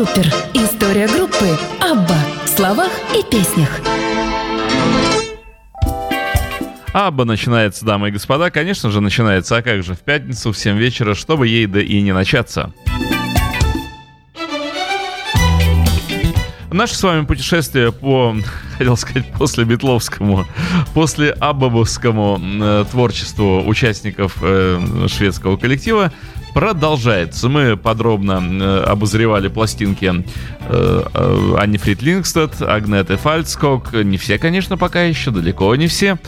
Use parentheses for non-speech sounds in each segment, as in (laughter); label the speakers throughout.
Speaker 1: Трупер. История группы Абба в словах и песнях.
Speaker 2: Абба начинается, дамы и господа, конечно же, начинается, а как же, в пятницу в 7 вечера, чтобы ей да и не начаться. Наше с вами путешествие по, (laughs) хотел сказать, после Бетловскому, после Аббабовскому э, творчеству участников э, шведского коллектива продолжается. Мы подробно э, обозревали пластинки э, э, Анни Фрид Лингстед, Агнеты Фальцкок. Не все, конечно, пока еще, далеко не все.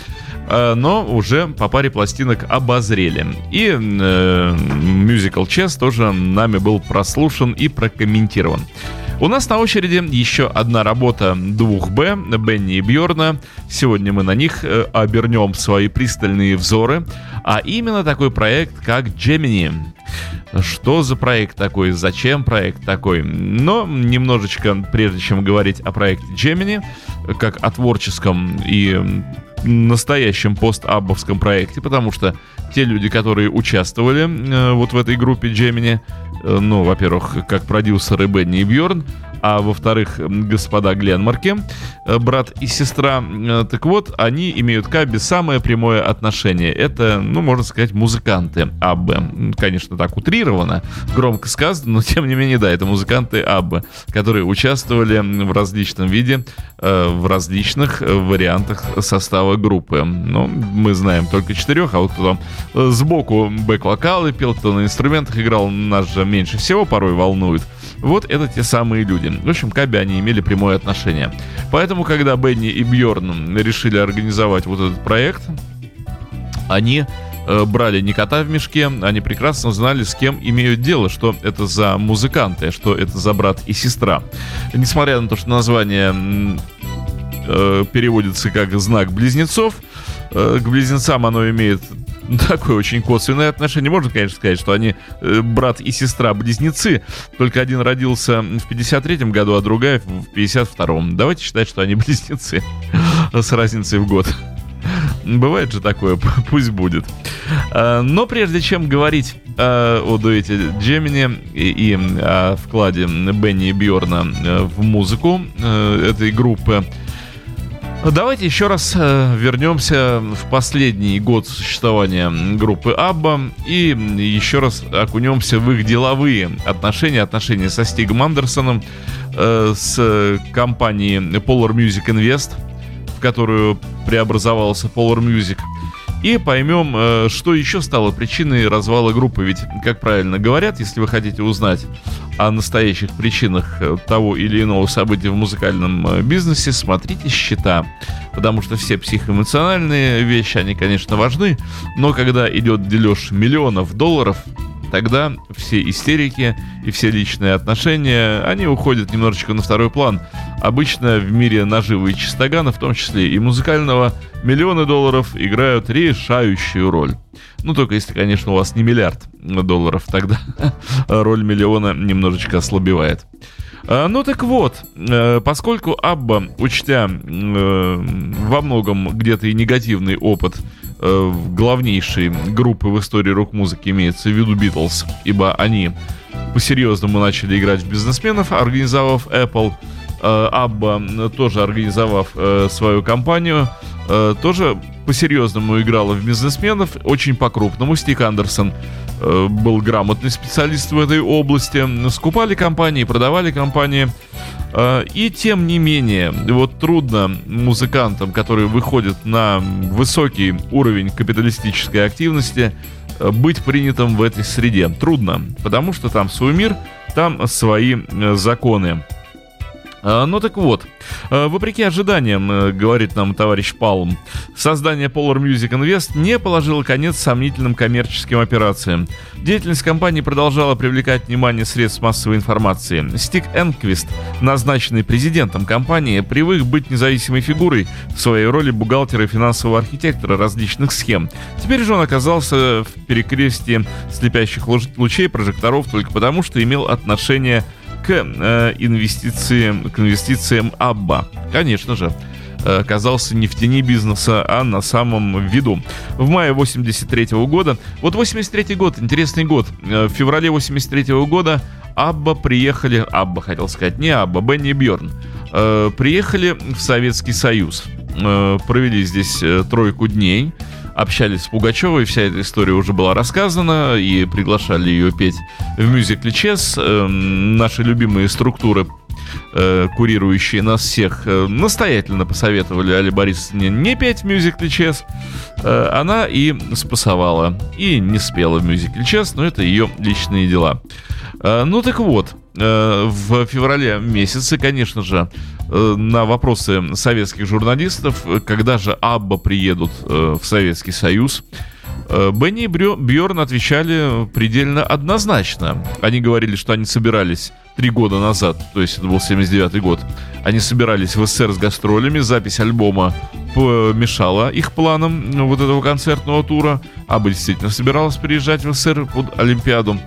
Speaker 2: Э, но уже по паре пластинок обозрели. И э, Musical Chess тоже нами был прослушан и прокомментирован. У нас на очереди еще одна работа двух Б, Бенни и Бьорна. Сегодня мы на них э, обернем свои пристальные взоры. А именно такой проект, как Gemini. Что за проект такой? Зачем проект такой? Но немножечко, прежде чем говорить о проекте Gemini, как о творческом и настоящем пост-аббовском проекте, потому что те люди, которые участвовали э, вот в этой группе Gemini, э, ну, во-первых, как продюсеры Бенни и Бьорн, а во-вторых, господа Гленмарки, э, брат и сестра. Э, так вот, они имеют к Абби самое прямое отношение. Это, ну, можно сказать, музыканты Аббы. Конечно, так утрировано, громко сказано, но (laughs) тем не менее, да, это музыканты Аббы, которые участвовали в различном виде, э, в различных вариантах состава группы. Ну, мы знаем только четырех, а вот кто там сбоку бэк-вокалы пел, кто на инструментах играл, нас же меньше всего порой волнует. Вот это те самые люди. В общем, к Абби они имели прямое отношение. Поэтому, когда Бенни и Бьорн решили организовать вот этот проект, они э, брали не кота в мешке, они прекрасно знали, с кем имеют дело, что это за музыканты, что это за брат и сестра. Несмотря на то, что название э, переводится как знак близнецов, э, к близнецам оно имеет такое очень косвенное отношение. Можно, конечно, сказать, что они э, брат и сестра-близнецы, только один родился в 53-м году, а другая в 52-м. Давайте считать, что они (laughs) близнецы с разницей в год. Бывает же такое, пусть будет. А, но прежде чем говорить о дуэте Джемини и, о вкладе Бенни и Бьорна э, в музыку э, этой группы, Давайте еще раз э, вернемся в последний год существования группы Абба и еще раз окунемся в их деловые отношения, отношения со Стигом Андерсоном, э, с компанией Polar Music Invest, в которую преобразовался Polar Music – и поймем, э, что еще стало причиной развала группы. Ведь, как правильно говорят, если вы хотите узнать о настоящих причинах э, того или иного события в музыкальном э, бизнесе, смотрите счета. Потому что все психоэмоциональные вещи, они, конечно, важны, но когда идет дележ миллионов долларов, тогда все истерики и все личные отношения, они уходят немножечко на второй план. Обычно в мире наживы и чистогана, в том числе и музыкального, миллионы долларов играют решающую роль. Ну, только если, конечно, у вас не миллиард долларов, тогда (laughs) роль миллиона немножечко ослабевает. А, ну так вот, э, поскольку Абба, учтя э, во многом где-то и негативный опыт э, главнейшей группы в истории рок-музыки имеется в виду Битлз, ибо они по-серьезному начали играть в бизнесменов, организовав Apple, Абба тоже организовав свою компанию, тоже по-серьезному играла в бизнесменов, очень по-крупному. Стик Андерсон э, был грамотный специалист в этой области. Скупали компании, продавали компании. Э, и тем не менее, вот трудно музыкантам, которые выходят на высокий уровень капиталистической активности, э, быть принятым в этой среде. Трудно, потому что там свой мир, там свои э, законы. А, ну так вот, а, вопреки ожиданиям, э, говорит нам товарищ Палм, создание Polar Music Invest не положило конец сомнительным коммерческим операциям. Деятельность компании продолжала привлекать внимание средств массовой информации. Стик Энквист, назначенный президентом компании, привык быть независимой фигурой в своей роли бухгалтера и финансового архитектора различных схем. Теперь же он оказался в перекрестии слепящих лучей прожекторов только потому, что имел отношение к э, инвестициям, к инвестициям Абба. Конечно же, э, оказался не в тени бизнеса, а на самом виду. В мае 83 года, вот 83 год, интересный год, э, в феврале 83 года Абба приехали, Абба хотел сказать, не Абба, Бенни Бьорн, приехали в Советский Союз. Провели здесь тройку дней, общались с Пугачевой, вся эта история уже была рассказана, и приглашали ее петь в мюзикле «Чес». Э, наши любимые структуры э, курирующие нас всех, э, настоятельно посоветовали Али Борисовне не петь в мюзикле «Чес». Э, она и спасовала, и не спела в мюзикле «Чес», но это ее личные дела. Ну так вот, в феврале месяце, конечно же, на вопросы советских журналистов, когда же Абба приедут в Советский Союз, Бенни и Бьорн отвечали предельно однозначно. Они говорили, что они собирались три года назад, то есть это был 79 год, они собирались в СССР с гастролями, запись альбома помешала их планам вот этого концертного тура, Аба действительно собиралась приезжать в СССР под Олимпиаду.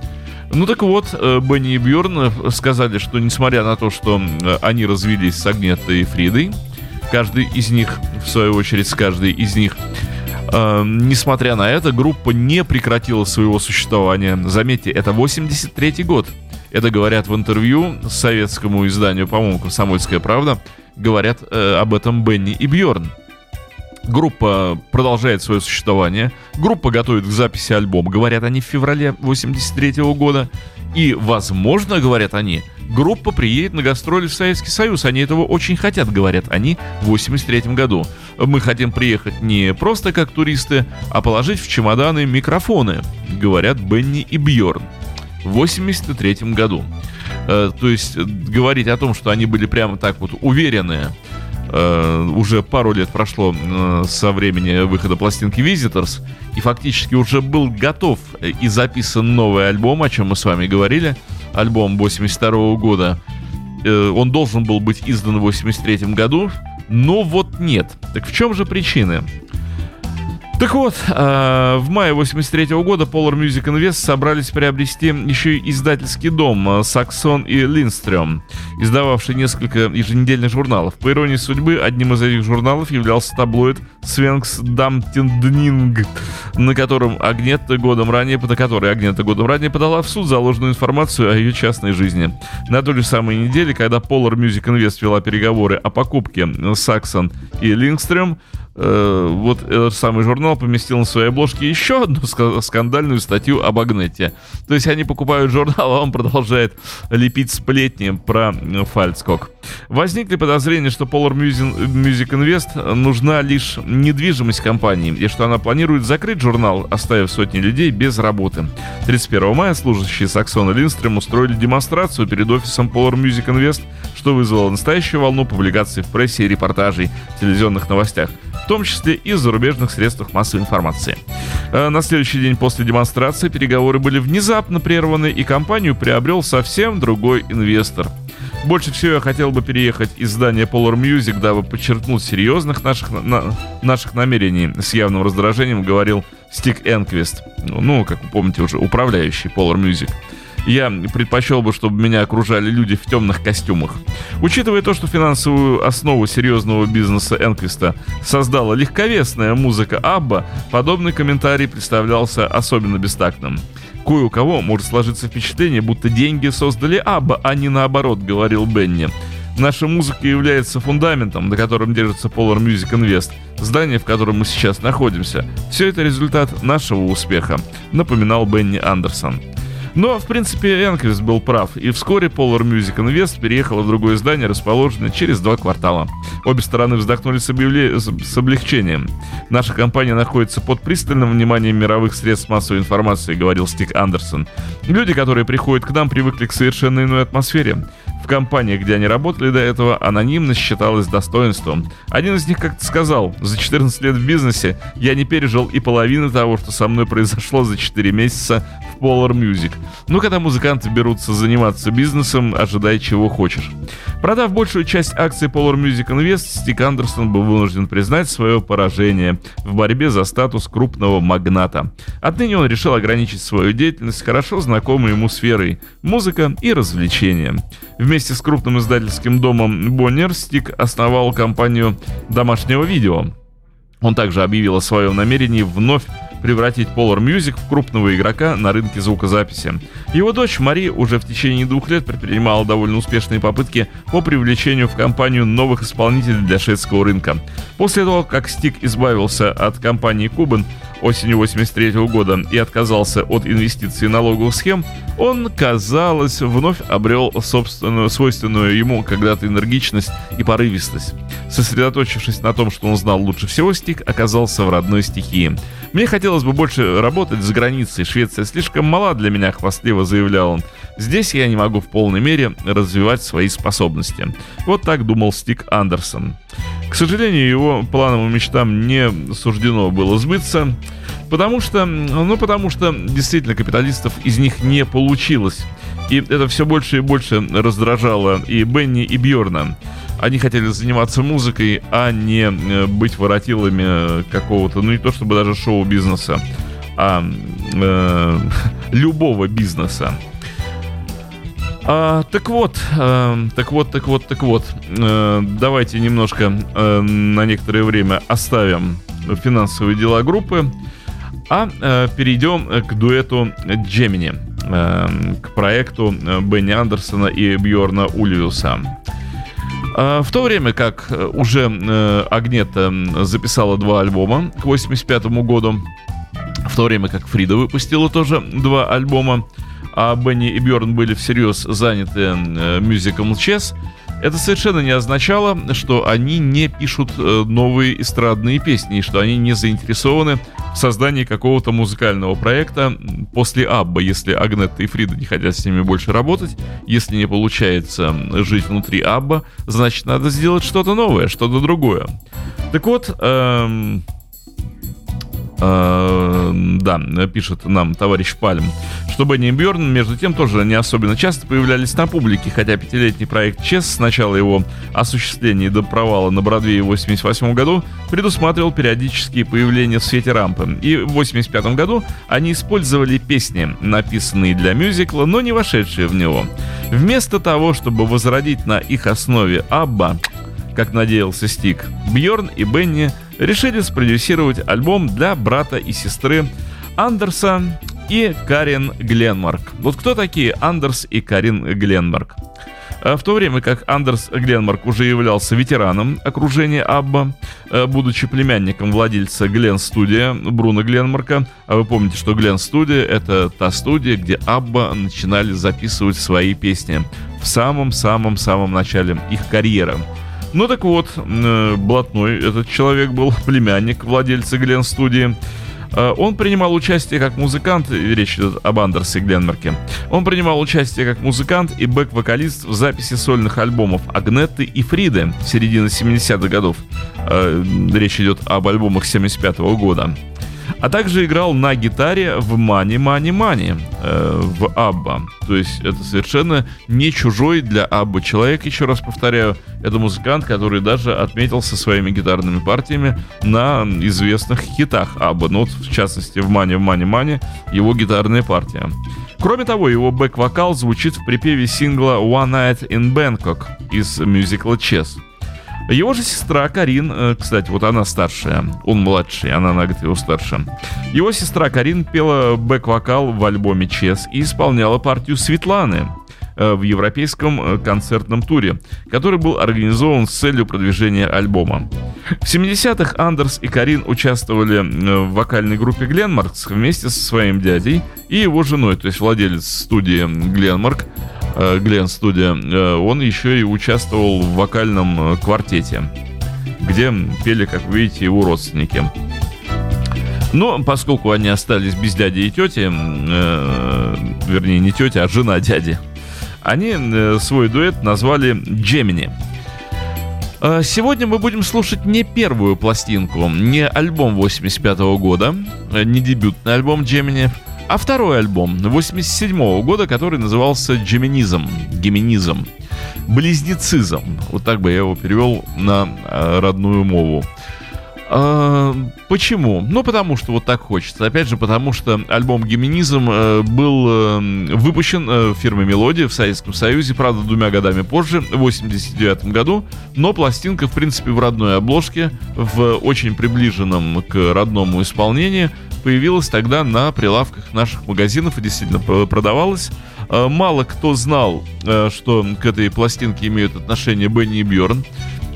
Speaker 2: Ну так вот, э, Бенни и Бьорн сказали, что несмотря на то, что они развелись с Агнетой и Фридой, каждый из них, в свою очередь, с каждой из них, э, несмотря на это, группа не прекратила своего существования. Заметьте, это 83 год. Это говорят в интервью советскому изданию, по-моему, «Комсомольская правда», говорят э, об этом Бенни и Бьорн. Группа продолжает свое существование. Группа готовит к записи альбома. Говорят они в феврале 83 -го года. И, возможно, говорят они, группа приедет на гастроли в Советский Союз. Они этого очень хотят, говорят они, в 83 году. Мы хотим приехать не просто как туристы, а положить в чемоданы микрофоны, говорят Бенни и Бьорн. В 83 году. Э, то есть говорить о том, что они были прямо так вот уверены э, уже пару лет прошло э, со времени выхода пластинки Visitors, и фактически уже был готов и записан новый альбом, о чем мы с вами говорили, альбом 82 -го года. Э, он должен был быть издан в 83 году, но вот нет. Так в чем же причины? Так вот, э, в мае 83 года Polar Music Invest собрались приобрести еще и издательский дом Саксон и Линстрем, издававший несколько еженедельных журналов. По иронии судьбы, одним из этих журналов являлся таблоид Свенкс Дамтинднинг, на котором Агнетта годом ранее, на который Агнетта годом ранее подала в суд заложенную информацию о ее частной жизни. На той же самой неделе, когда Polar Music Invest вела переговоры о покупке Саксон и Лингстрем, э, вот этот самый журнал поместил на своей обложке еще одну скандальную статью об Агнете. То есть они покупают журнал, а он продолжает лепить сплетни про Фальцкок. Возникли подозрения, что Polar Music Invest нужна лишь недвижимость компании, и что она планирует закрыть журнал, оставив сотни людей без работы. 31 мая служащие Саксона Линстрем устроили демонстрацию перед офисом Polar Music Invest, что вызвало настоящую волну публикаций в прессе и репортажей в телевизионных новостях в том числе и в зарубежных средствах массовой информации. Э, на следующий день после демонстрации переговоры были внезапно прерваны, и компанию приобрел совсем другой инвестор. Больше всего я хотел бы переехать из здания Polar Music, дабы подчеркнуть серьезных наших, на, наших намерений. С явным раздражением говорил Стик Энквист, ну, как вы помните уже, управляющий Polar Music я предпочел бы, чтобы меня окружали люди в темных костюмах. Учитывая то, что финансовую основу серьезного бизнеса Энквиста создала легковесная музыка Абба, подобный комментарий представлялся особенно бестактным. Кое у кого может сложиться впечатление, будто деньги создали Абба, а не наоборот, говорил Бенни. Наша музыка является фундаментом, на котором держится Polar Music Invest, здание, в котором мы сейчас находимся. Все это результат нашего успеха, напоминал Бенни Андерсон. Но, в принципе, Энквист был прав, и вскоре Polar Music Invest переехала в другое здание, расположенное через два квартала. Обе стороны вздохнули с, объявле... с облегчением. Наша компания находится под пристальным вниманием мировых средств массовой информации, говорил Стик Андерсон. Люди, которые приходят к нам, привыкли к совершенно иной атмосфере. В компаниях, где они работали до этого, анонимность считалась достоинством. Один из них как-то сказал, за 14 лет в бизнесе я не пережил и половины того, что со мной произошло за 4 месяца в Polar Music. Ну, когда музыканты берутся заниматься бизнесом, ожидай чего хочешь. Продав большую часть акций Polar Music Invest, Стик Андерсон был вынужден признать свое поражение в борьбе за статус крупного магната. Отныне он решил ограничить свою деятельность хорошо знакомой ему сферой – музыка и развлечения. Вместе с крупным издательским домом Bonnier Стик основал компанию домашнего видео. Он также объявил о своем намерении вновь превратить Polar Music в крупного игрока на рынке звукозаписи. Его дочь Мари уже в течение двух лет предпринимала довольно успешные попытки по привлечению в компанию новых исполнителей для шведского рынка. После того, как Стик избавился от компании Кубан, осенью 83 года и отказался от инвестиций налоговых схем, он, казалось, вновь обрел собственную, свойственную ему когда-то энергичность и порывистость. Сосредоточившись на том, что он знал лучше всего, Стик оказался в родной стихии. «Мне хотелось бы больше работать за границей. Швеция слишком мала для меня», — хвастливо заявлял он. «Здесь я не могу в полной мере развивать свои способности». Вот так думал Стик Андерсон. К сожалению, его планам и мечтам не суждено было сбыться, потому что, ну, потому что действительно капиталистов из них не получилось. И это все больше и больше раздражало и Бенни, и Бьорна. Они хотели заниматься музыкой, а не э, быть воротилами какого-то, ну не то чтобы даже шоу-бизнеса, а э, (laughs) любого бизнеса. А, так вот, а, так вот, так вот, так вот. А, давайте немножко а, на некоторое время оставим финансовые дела группы, а, а перейдем к дуэту Джемини, а, к проекту Бенни Андерсона и Бьорна Ульвиуса. В то время как уже Агнета записала два альбома к 85 году, в то время как Фрида выпустила тоже два альбома, а Бенни и Бьорн были всерьез заняты э, мюзиком Chess, это совершенно не означало, что они не пишут э, новые эстрадные песни, и что они не заинтересованы в создании какого-то музыкального проекта после Абба, если Агнетта и Фрида не хотят с ними больше работать, если не получается жить внутри Абба, значит надо сделать что-то новое, что-то другое. Так вот, эм, да, пишет нам товарищ Пальм, что Бенни и Бьорн, между тем, тоже не особенно часто появлялись на публике, хотя пятилетний проект Чес с начала его осуществления до провала на Бродвее в 88 году предусматривал периодические появления в свете рампы. И в 85 году они использовали песни, написанные для мюзикла, но не вошедшие в него. Вместо того, чтобы возродить на их основе Абба, как надеялся Стик, Бьорн и Бенни – решили спродюсировать альбом для брата и сестры Андерса и Карин Гленмарк. Вот кто такие Андерс и Карин Гленмарк? А в то время как Андерс Гленмарк уже являлся ветераном окружения Абба, э, будучи племянником владельца Глен Студия Бруно Гленмарка, а вы помните, что Глен Студия это та студия, где Абба начинали записывать свои песни в самом-самом-самом начале их карьеры. Ну так вот, э, блатной этот человек был, (laughs) племянник владельца Глен студии. Э, он принимал участие как музыкант, речь идет об Андерсе Гленмарке. Он принимал участие как музыкант и бэк-вокалист в записи сольных альбомов Агнетты и Фриды середины 70-х годов. Э, речь идет об альбомах 75 -го года а также играл на гитаре в Money Money Money э, в Абба. То есть это совершенно не чужой для Абба человек, еще раз повторяю. Это музыкант, который даже отметился своими гитарными партиями на известных хитах Абба. Ну вот, в частности, в Money Money Money его гитарная партия. Кроме того, его бэк-вокал звучит в припеве сингла One Night in Bangkok из мюзикла Chess. Его же сестра Карин, э, кстати, вот она старшая, он младший, она на год его старше. Его сестра Карин пела бэк-вокал в альбоме Чес и исполняла партию Светланы э, в европейском э, концертном туре, который был организован с целью продвижения альбома. В 70-х Андерс и Карин участвовали в вокальной группе Гленмаркс вместе со своим дядей и его женой, то есть владелец студии Гленмарк, Глен Студия, э, он еще и участвовал в вокальном э, квартете, где пели, как видите, его родственники. Но поскольку они остались без дяди и тети, э, вернее не тети, а жена дяди, они э, свой дуэт назвали Джемини. Сегодня мы будем слушать не первую пластинку, не альбом 85 -го года, не дебютный альбом Джемини, а второй альбом 87 года, который назывался «Джеминизм», «Геминизм», «Близнецизм». Вот так бы я его перевел на э, родную мову. А, почему? Ну, потому что вот так хочется. Опять же, потому что альбом «Геминизм» э, был э, выпущен э, фирмой «Мелодия» в Советском Союзе, правда, двумя годами позже, в 89 году, но пластинка, в принципе, в родной обложке, в очень приближенном к родному исполнении, появилась тогда на прилавках наших магазинов и действительно продавалась. Мало кто знал, что к этой пластинке имеют отношение Бенни и Бьорн.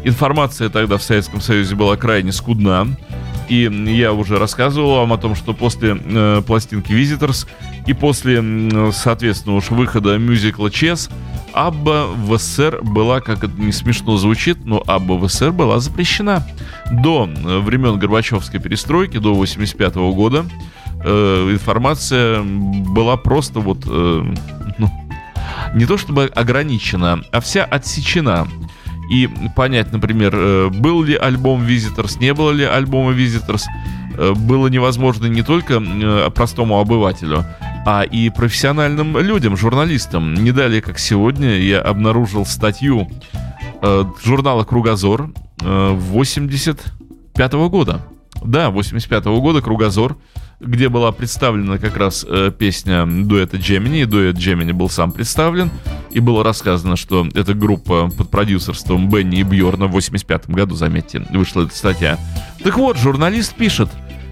Speaker 2: Информация тогда в Советском Союзе была крайне скудна. И я уже рассказывал вам о том, что после э, пластинки Visitors и после, соответственно, уж выхода мюзикла Чес, Абба в СССР была, как это не смешно звучит, но Абба в СССР была запрещена. До э, времен Горбачевской перестройки, до 85 года, э, информация была просто вот, э, ну, не то чтобы ограничена, а вся отсечена и понять, например, э, был ли альбом Visitors, не было ли альбома Visitors, э, было невозможно не только э, простому обывателю, а и профессиональным людям, журналистам. Не далее, как сегодня, я обнаружил статью журнала «Кругозор» 85 года. Да, 85 года «Кругозор» где была представлена как раз э, песня дуэта Джемини, дуэт Джемини был сам представлен, и было рассказано, что эта группа под продюсерством Бенни и Бьорна в 85 году, заметьте, вышла эта статья. Так вот, журналист пишет,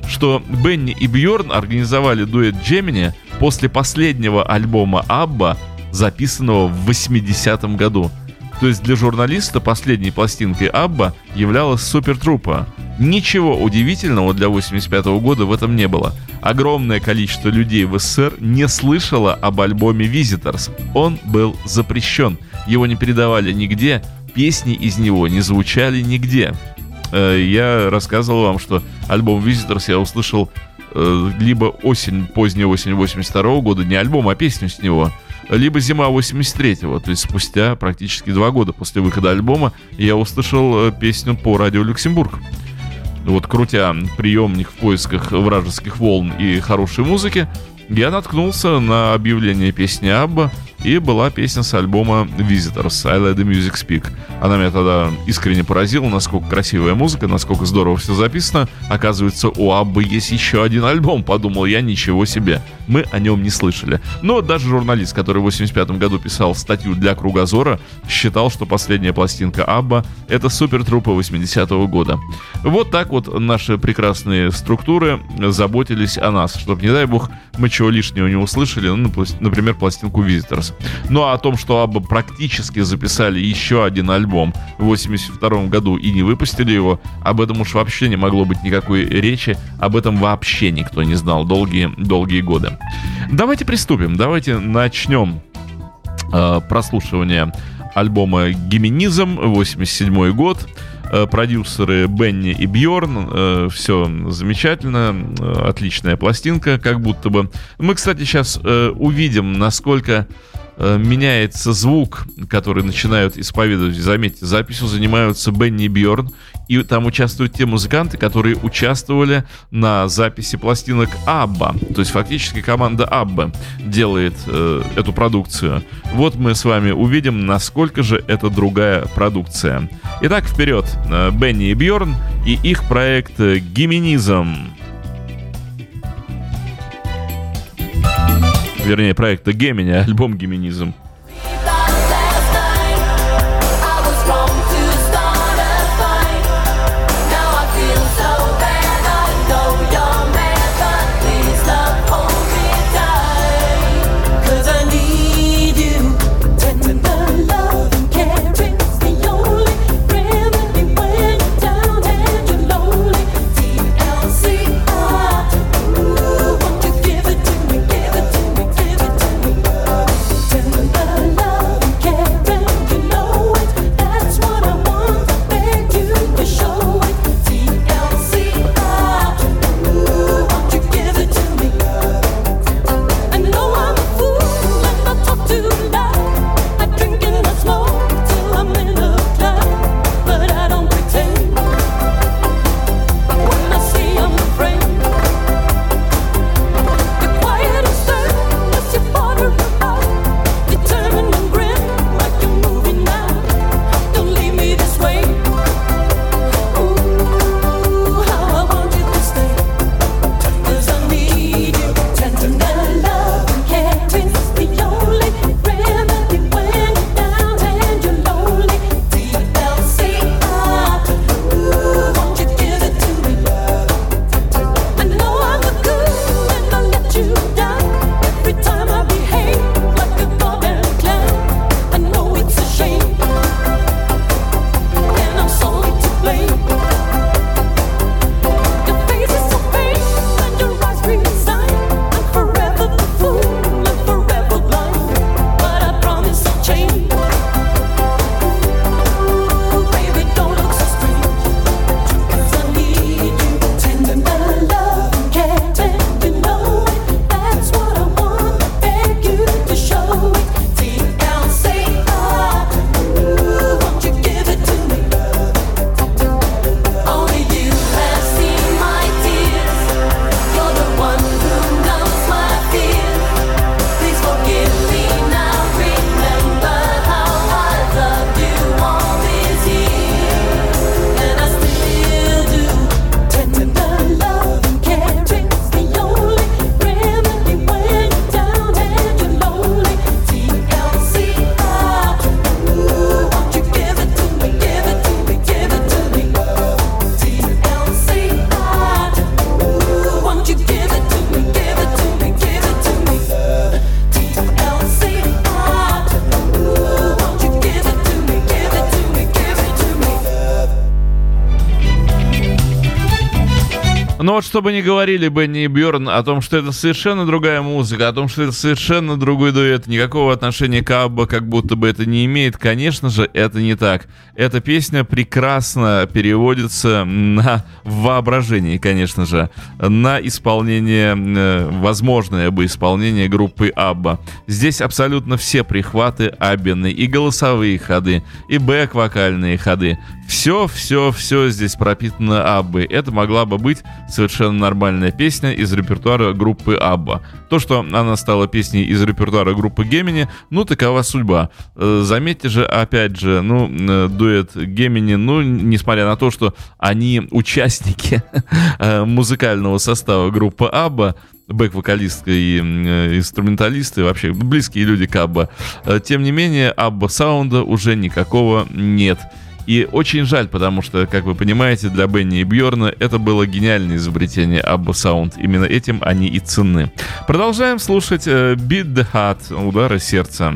Speaker 2: что Бенни и Бьорн организовали дуэт Джемини после последнего альбома Абба, записанного в 80-м году. То есть для журналиста последней пластинкой Абба являлась Супертрупа. Ничего удивительного для 85 года в этом не было. Огромное количество людей в СССР не слышало об альбоме Visitors. Он был запрещен. Его не передавали нигде, песни из него не звучали нигде. Э, я рассказывал вам, что альбом Visitors я услышал э, либо осень, поздняя осень 82 года, не альбом, а песню с него – либо зима 83-го, то есть спустя практически два года после выхода альбома я услышал э, песню по радио Люксембург. Вот крутя приемник в поисках вражеских волн и хорошей музыки, я наткнулся на объявление песни Абба, и была песня с альбома Visitors, I Let The Music Speak. Она меня тогда искренне поразила, насколько красивая музыка, насколько здорово все записано. Оказывается, у Аббы есть еще один альбом, подумал я, ничего себе. Мы о нем не слышали. Но даже журналист, который в 85 году писал статью для Кругозора, считал, что последняя пластинка Абба — это супер трупа 80-го года. Вот так вот наши прекрасные структуры заботились о нас, чтобы, не дай бог, мы чего лишнего не услышали, ну, например, пластинку Visitors. Ну а о том, что Абба практически записали еще один альбом в 82 году и не выпустили его, об этом уж вообще не могло быть никакой речи, об этом вообще никто не знал долгие, долгие годы. Давайте приступим, давайте начнем э, прослушивание альбома «Гименизм», 87 год. Э, продюсеры Бенни и Бьорн. Э, все замечательно, э, отличная пластинка, как будто бы. Мы, кстати, сейчас увидим, насколько меняется звук, который начинают исповедовать. Заметьте, записью занимаются Бенни Бьорн, и там участвуют те музыканты, которые участвовали на записи пластинок Абба. То есть фактически команда Абба делает э, эту продукцию. Вот мы с вами увидим, насколько же это другая продукция. Итак, вперед. Э, Бенни и Бьорн и их проект Гименизм. Вернее, проекта Гемини, альбом Геминизм.
Speaker 3: Чтобы не говорили Бенни и Бьорн о том, что это совершенно другая музыка, о том, что это совершенно другой дуэт, никакого отношения к Абба как будто бы это не имеет, конечно же, это не так. Эта песня прекрасно переводится на воображение, конечно же, на исполнение, э, возможное бы исполнение группы Абба. Здесь абсолютно все прихваты Аббины, и голосовые ходы, и бэк-вокальные ходы. Все, все, все здесь пропитано Аббой. Это могла бы быть совершенно нормальная песня из репертуара группы Абба. То, что она стала песней из репертуара группы Гемини, ну, такова судьба. Э, заметьте же, опять же, ну, э, дуэт Гемини, ну, несмотря на то, что они участники (laughs) э, музыкального состава группы Абба, бэк-вокалистка и инструменталисты, вообще близкие люди к Абба. Тем не менее, Абба саунда уже никакого нет. И очень жаль, потому что, как вы понимаете, для Бенни и Бьорна это было гениальное изобретение Abba Sound. Именно этим они и ценны. Продолжаем слушать э, Beat the Heart, удары сердца.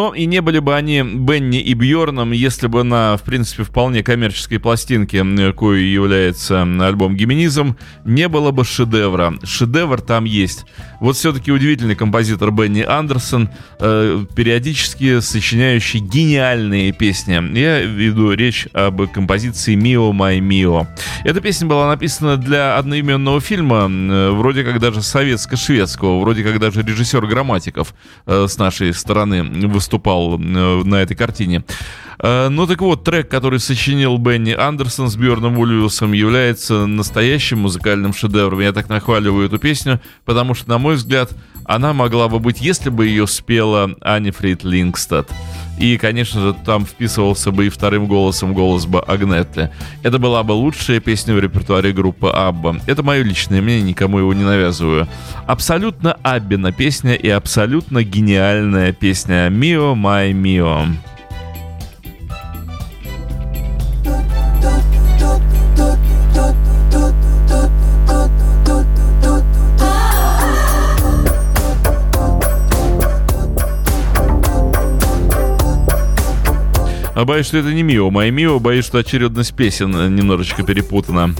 Speaker 3: Но и не были бы они Бенни и Бьорном, если бы на, в принципе, вполне коммерческой пластинке, кое является альбом Гименизм, не было бы шедевра. Шедевр там есть. Вот все-таки удивительный композитор Бенни Андерсон, э, периодически сочиняющий гениальные песни. Я веду речь об композиции «Мио Май Мио». Эта песня была написана для одноименного фильма, э, вроде как даже советско-шведского, вроде как даже режиссер Грамматиков э, с нашей стороны выступал э, на этой картине.
Speaker 4: Э, ну так вот, трек, который сочинил Бенни Андерсон с Бьорном Ульюсом, является настоящим музыкальным шедевром. Я так нахваливаю эту песню, потому что, на мой взгляд, она могла бы быть, если бы ее спела Анифрид Лингстад. И, конечно же, там вписывался бы и вторым голосом голос бы Агнетте. Это была бы лучшая песня в репертуаре группы Абба. Это мое личное мнение, никому его не навязываю. Абсолютно Аббина песня и абсолютно гениальная песня «Мио Май Мио». А боюсь, что это не Мио. Моя Мио, боюсь, что очередность песен немножечко перепутана.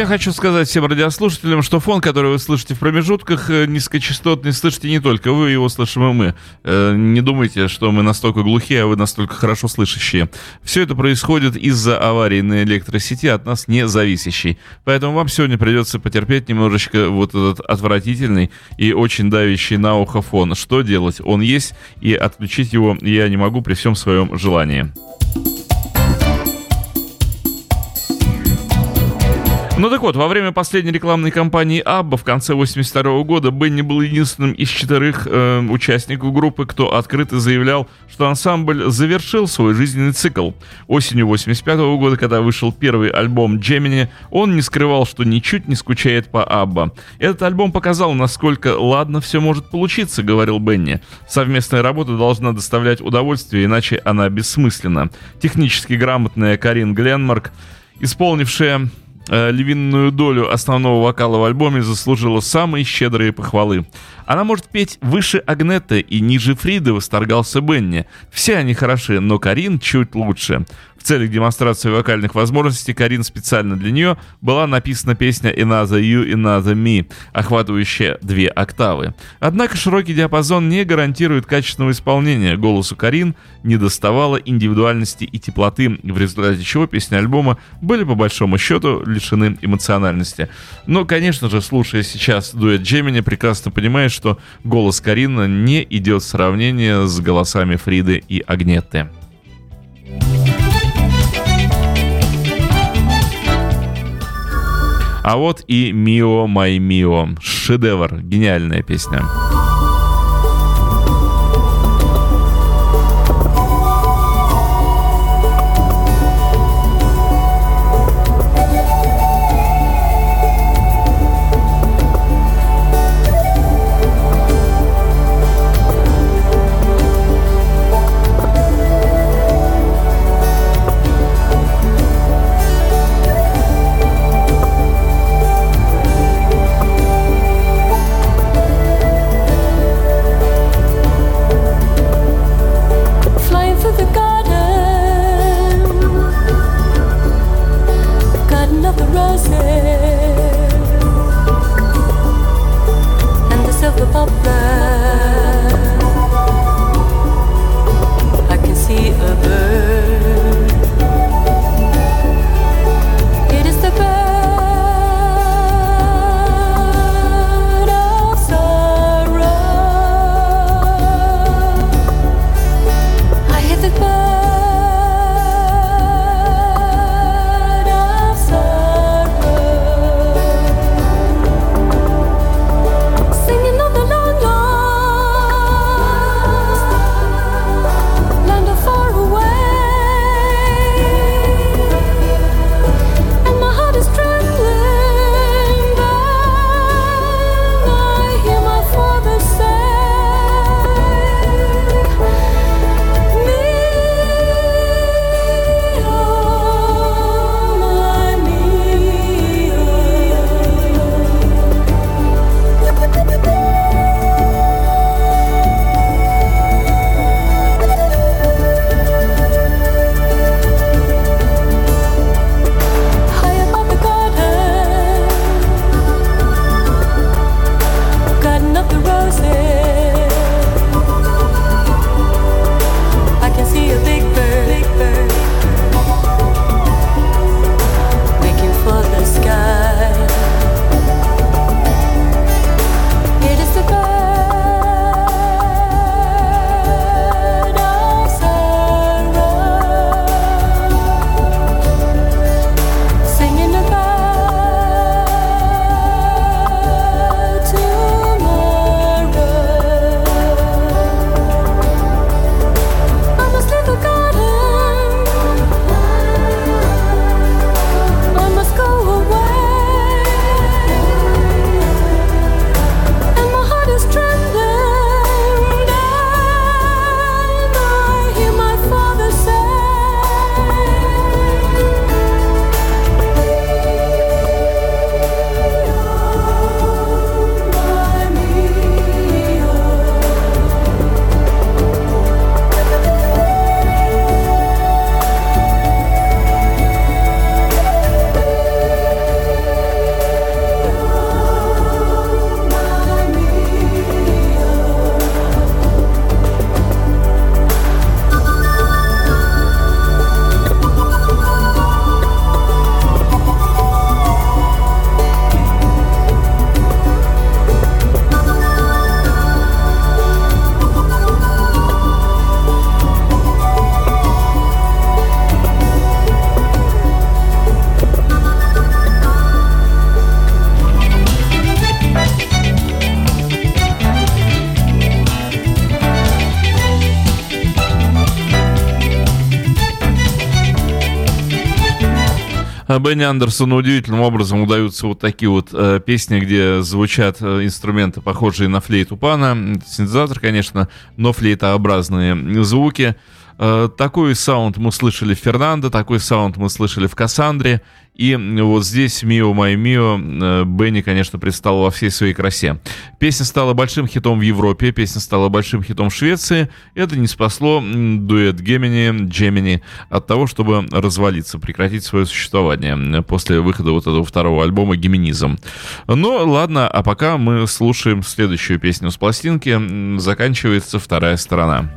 Speaker 4: Я хочу сказать всем радиослушателям, что фон, который вы слышите в промежутках, э, низкочастотный, слышите не только вы, его слышим и мы. Э, не думайте, что мы настолько глухие, а вы настолько хорошо слышащие. Все это происходит из-за аварии на электросети, от нас не зависящей. Поэтому вам сегодня придется потерпеть немножечко вот этот отвратительный и очень давящий на ухо фон. Что делать? Он есть, и отключить его я не могу при всем своем желании. Ну так вот, во время последней рекламной кампании Абба в конце 82 года Бенни был единственным из четырех э, участников группы, кто открыто заявлял, что ансамбль завершил свой жизненный цикл. Осенью 85 года, когда вышел первый альбом Джемини, он не скрывал, что ничуть не скучает по Абба. Этот альбом показал, насколько ладно все может получиться, говорил Бенни. Совместная работа должна доставлять удовольствие, иначе она бессмысленна. Технически грамотная Карин Гленмарк, исполнившая львиную долю основного вокала в альбоме заслужила самые щедрые похвалы. Она может петь выше Агнета и ниже Фриды, восторгался Бенни. Все они хороши, но Карин чуть лучше.
Speaker 3: В целях демонстрации вокальных возможностей Карин специально для нее была написана песня «Another You, Another Me», охватывающая две октавы. Однако широкий диапазон не гарантирует качественного исполнения. Голосу Карин не доставало индивидуальности и теплоты, в результате чего песни альбома были по большому счету лишены эмоциональности. Но, конечно же, слушая сейчас дуэт Джемини, прекрасно понимаешь, что голос Карина не идет в сравнение с голосами Фриды и Агнетты. А вот и «Мио, май Мио». Шедевр, гениальная песня. Бенни Андерсону удивительным образом удаются вот такие вот э, песни, где звучат э, инструменты, похожие на флейту пана. Синтезатор, конечно, но флейтообразные звуки. Э, такой саунд мы слышали в Фернандо, такой саунд мы слышали в Кассандре. И вот здесь «Мио Май Мио» э, Бенни, конечно, предстал во всей своей красе. Песня стала большим хитом в Европе, песня стала большим хитом в Швеции. Это не спасло дуэт Гемини, Джемини от того, чтобы развалиться, прекратить свое существование после выхода вот этого второго альбома «Геминизм». Ну, ладно, а пока мы слушаем следующую песню с пластинки. Заканчивается вторая сторона.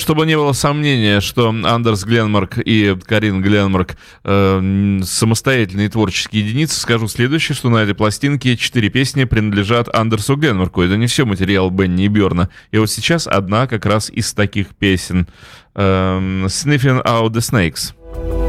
Speaker 3: Чтобы не было сомнения, что Андерс Гленмарк и Карин Гленмарк э, самостоятельные творческие единицы, скажу следующее, что на этой пластинке четыре песни принадлежат Андерсу Гленмарку. Это не все материал Бенни и Берна. И вот сейчас одна как раз из таких песен. Э, Sniffing Out the Snakes.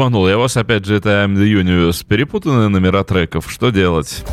Speaker 3: обманул. Я вас, опять же, это I'm the Universe. Перепутанные номера треков. Что делать?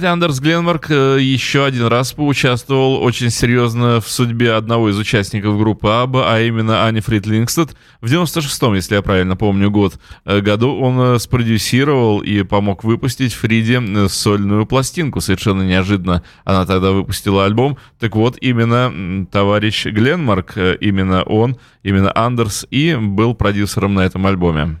Speaker 3: Кстати, Андерс Гленмарк э, еще один раз поучаствовал очень серьезно в судьбе одного из участников группы Аба, а именно Ани Фрид Лингстед. В 96-м, если я правильно помню, год э, году он э, спродюсировал и помог выпустить Фриде сольную пластинку. Совершенно неожиданно она тогда выпустила альбом. Так вот, именно товарищ Гленмарк, именно он, именно Андерс и был продюсером на этом альбоме.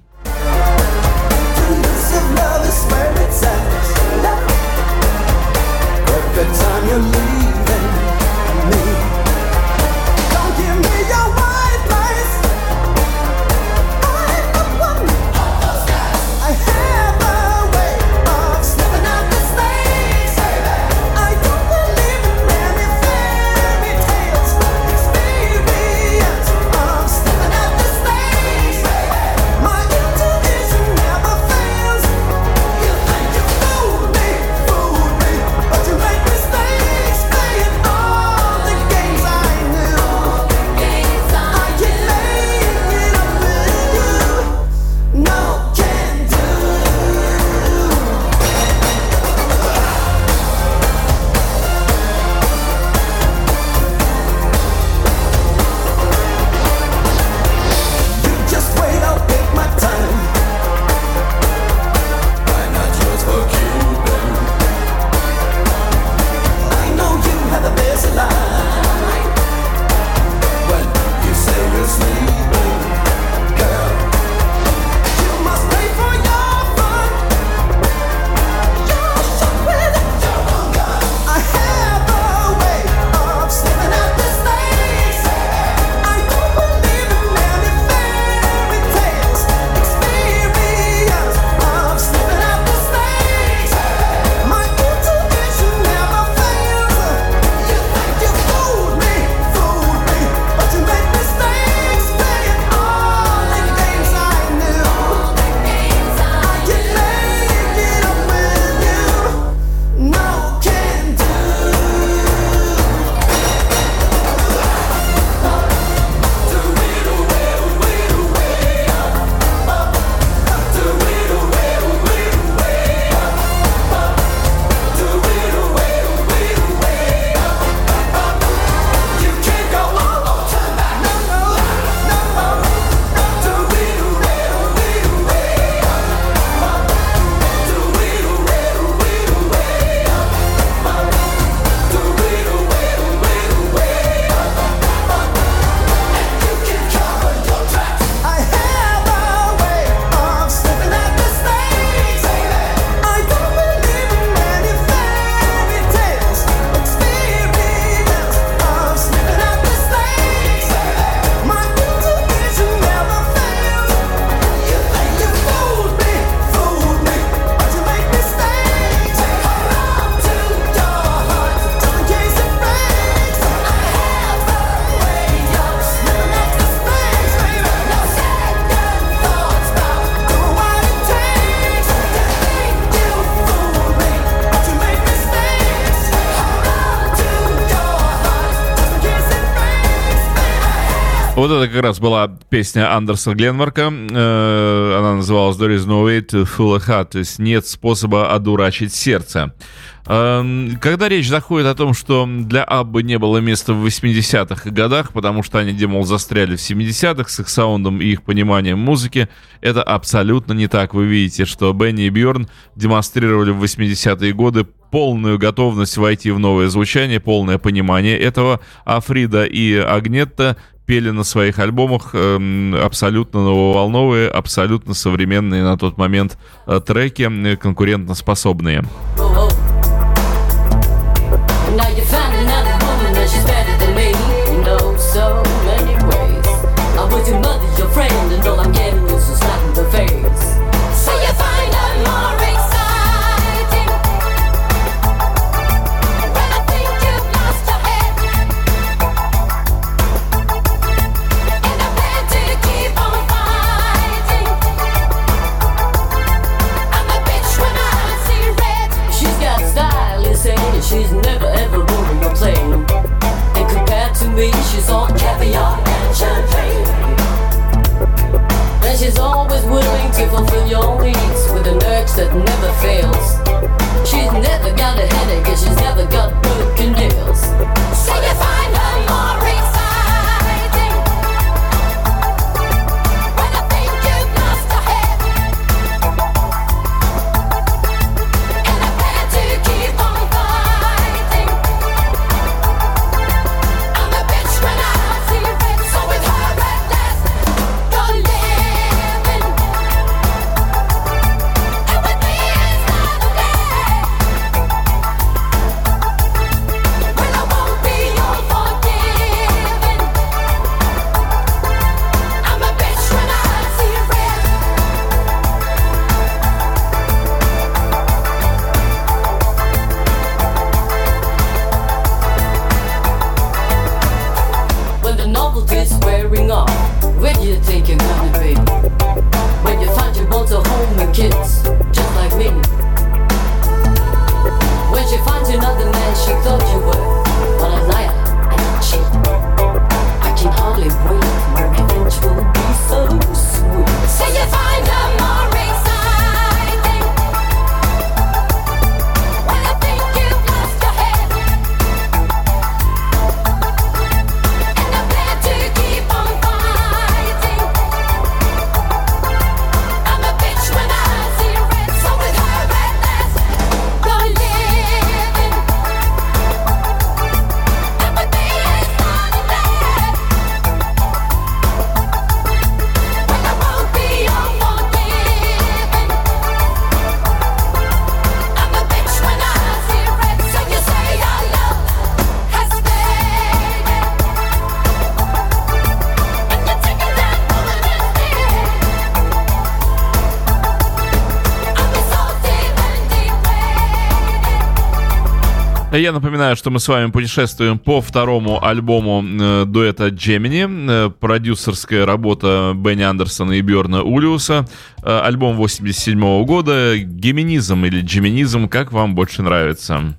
Speaker 2: вот это как раз была песня Андерса Гленмарка. Э, она называлась «There is no way to fool a heart», то есть «Нет способа одурачить сердце». Эм, когда речь заходит о том, что для Аббы не было места в 80-х годах, потому что они, демол, застряли в 70-х с их саундом и их пониманием музыки, это абсолютно не так. Вы видите, что Бенни и Бьорн демонстрировали в 80-е годы полную готовность войти в новое звучание, полное понимание этого, а Фрида и Агнетта пели на своих альбомах эм, абсолютно нововолновые, абсолютно современные на тот момент э, треки, э, конкурентоспособные.
Speaker 3: способные.
Speaker 2: Я напоминаю, что мы с вами путешествуем по второму альбому э, дуэта Джемини, э, продюсерская работа Бенни Андерсона и Бьорна Улиуса, э, альбом 87 года, геминизм или джеминизм, как вам больше нравится.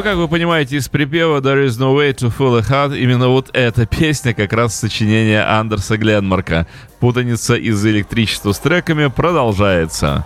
Speaker 4: Ну, как вы понимаете, из припева There is no way to fool a heart именно вот эта песня как раз сочинение Андерса Гленмарка. Путаница из-за электричества с треками продолжается.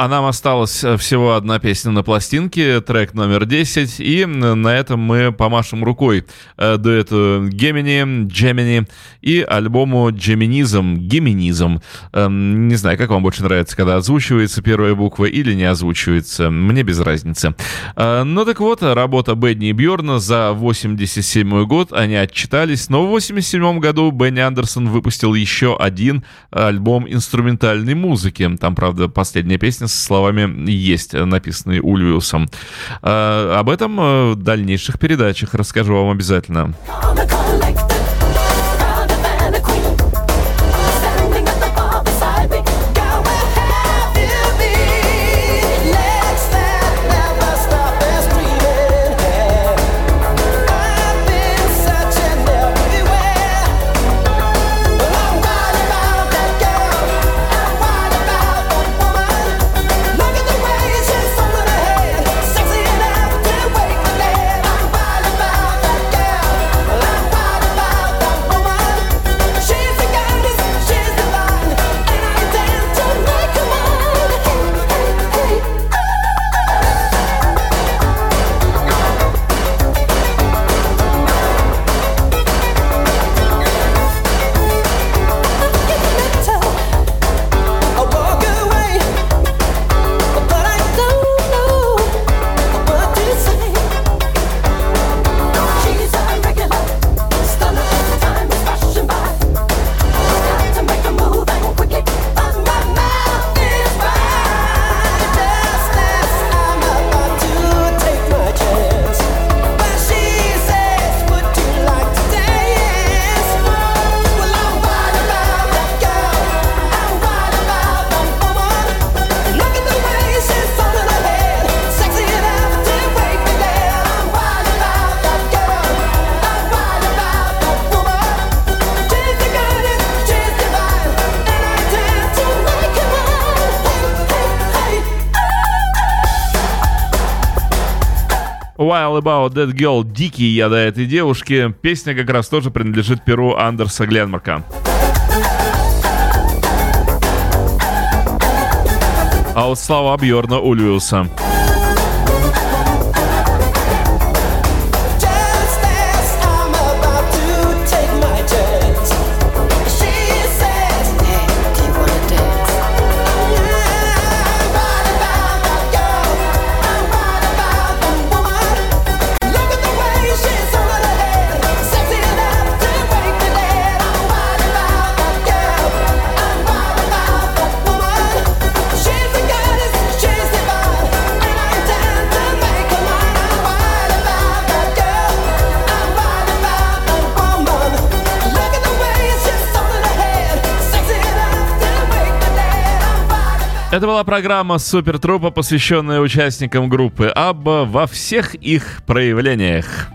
Speaker 4: А нам осталась э, всего одна песня на пластинке, трек номер 10, и на этом мы помашем рукой э, дуэту Гемини, Джемини и альбому Джеминизм, Геминизм. Эм, не знаю, как вам больше нравится, когда озвучивается первая буква или не озвучивается, мне без разницы. Э, ну так вот, работа Бенни и Бьорна за 87 год, они отчитались, но в 87 году Бенни Андерсон выпустил еще один альбом инструментальной музыки. Там, правда, последняя песня словами есть, написанные Ульвиусом. А, об этом э, в дальнейших передачах расскажу вам обязательно. While About That Girl, дикий я до этой девушки. Песня как раз тоже принадлежит перу Андерса Гленмарка. А вот слова Бьорна Ульвиуса. Это была программа Супер Трупа, посвященная участникам группы Абба во всех их проявлениях.